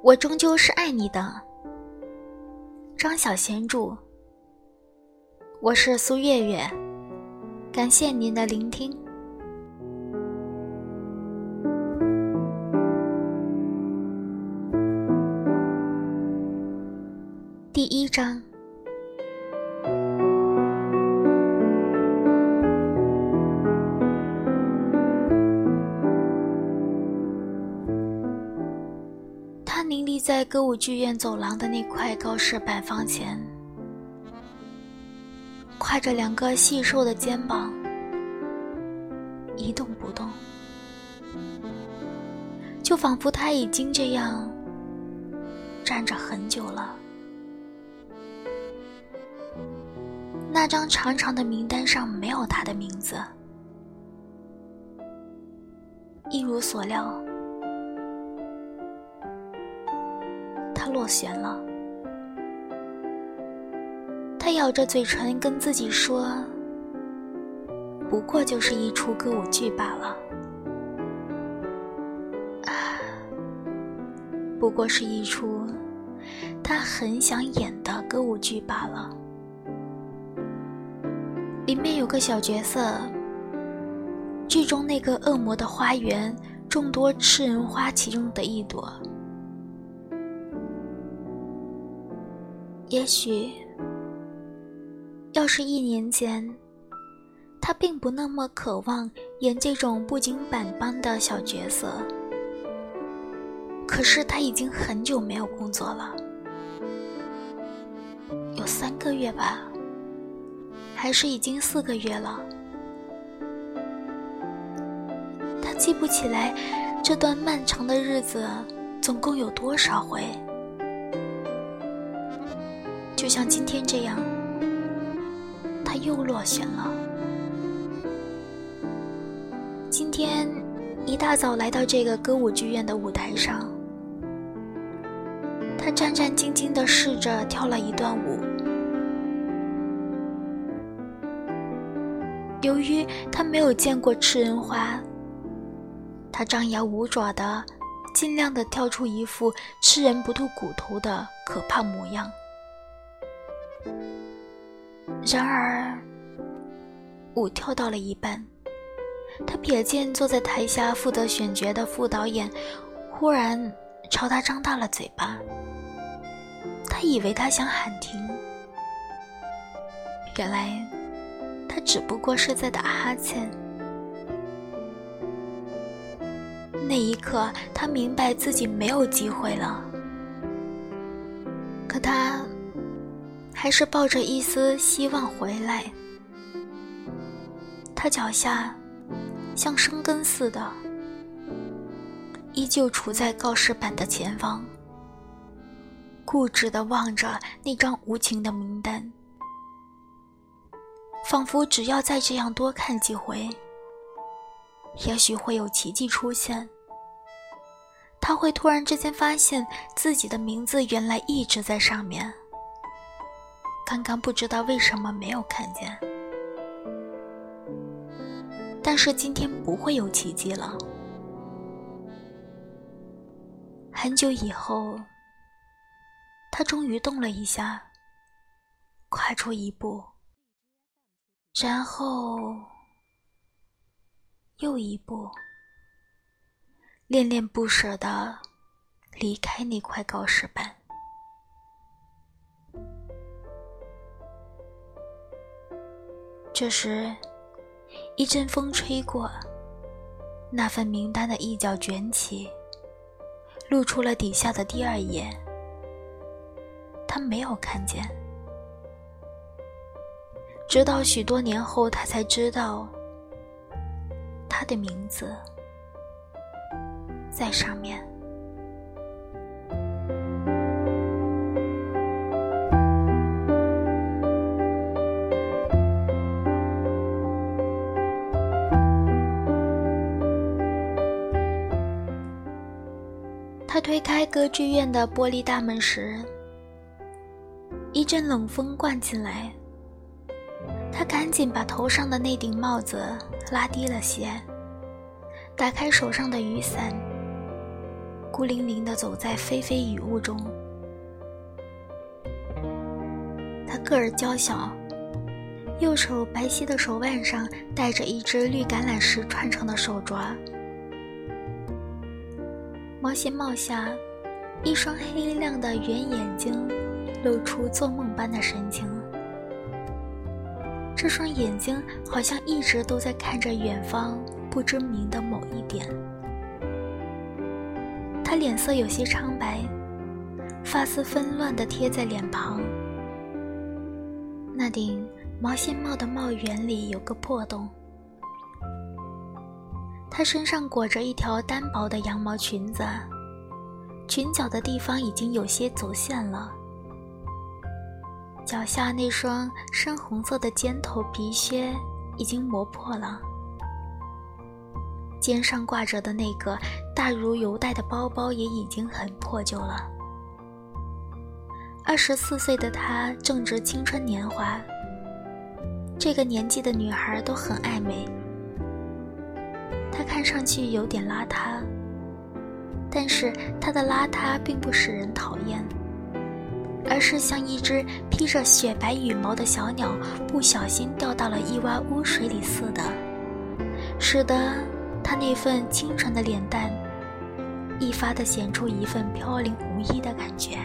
我终究是爱你的。张小贤著，我是苏月月，感谢您的聆听。第一章。在歌舞剧院走廊的那块告示板房前，挎着两个细瘦的肩膀，一动不动，就仿佛他已经这样站着很久了。那张长长的名单上没有他的名字，一如所料。落弦了，他咬着嘴唇跟自己说：“不过就是一出歌舞剧罢了，啊，不过是一出他很想演的歌舞剧罢了。里面有个小角色，剧中那个恶魔的花园，众多吃人花其中的一朵。”也许，要是一年前，他并不那么渴望演这种不经板般的小角色。可是他已经很久没有工作了，有三个月吧，还是已经四个月了。他记不起来这段漫长的日子总共有多少回。就像今天这样，他又落选了。今天一大早来到这个歌舞剧院的舞台上，他战战兢兢地试着跳了一段舞。由于他没有见过吃人花，他张牙舞爪的，尽量的跳出一副吃人不吐骨头的可怕模样。然而，舞跳到了一半，他瞥见坐在台下负责选角的副导演，忽然朝他张大了嘴巴。他以为他想喊停，原来他只不过是在打哈欠。那一刻，他明白自己没有机会了。可他。还是抱着一丝希望回来。他脚下像生根似的，依旧处在告示板的前方，固执地望着那张无情的名单，仿佛只要再这样多看几回，也许会有奇迹出现。他会突然之间发现自己的名字原来一直在上面。刚刚不知道为什么没有看见，但是今天不会有奇迹了。很久以后，他终于动了一下，跨出一步，然后又一步，恋恋不舍的离开那块告示板。这时，一阵风吹过，那份名单的一角卷起，露出了底下的第二页。他没有看见，直到许多年后，他才知道，他的名字在上面。推开歌剧院的玻璃大门时，一阵冷风灌进来。他赶紧把头上的那顶帽子拉低了些，打开手上的雨伞，孤零零地走在霏霏雨雾中。他个儿娇小，右手白皙的手腕上戴着一只绿橄榄石串成的手镯，毛线帽下，一双黑亮的圆眼睛露出做梦般的神情。这双眼睛好像一直都在看着远方不知名的某一点。他脸色有些苍白，发丝纷乱地贴在脸庞。那顶毛线帽的帽檐里有个破洞。她身上裹着一条单薄的羊毛裙子，裙角的地方已经有些走线了。脚下那双深红色的尖头皮靴已经磨破了，肩上挂着的那个大如邮袋的包包也已经很破旧了。二十四岁的她正值青春年华，这个年纪的女孩都很爱美。他看上去有点邋遢，但是他的邋遢并不使人讨厌。而是像一只披着雪白羽毛的小鸟，不小心掉到了一洼污水里似的，使得他那份清纯的脸蛋，一发的显出一份飘零无依的感觉。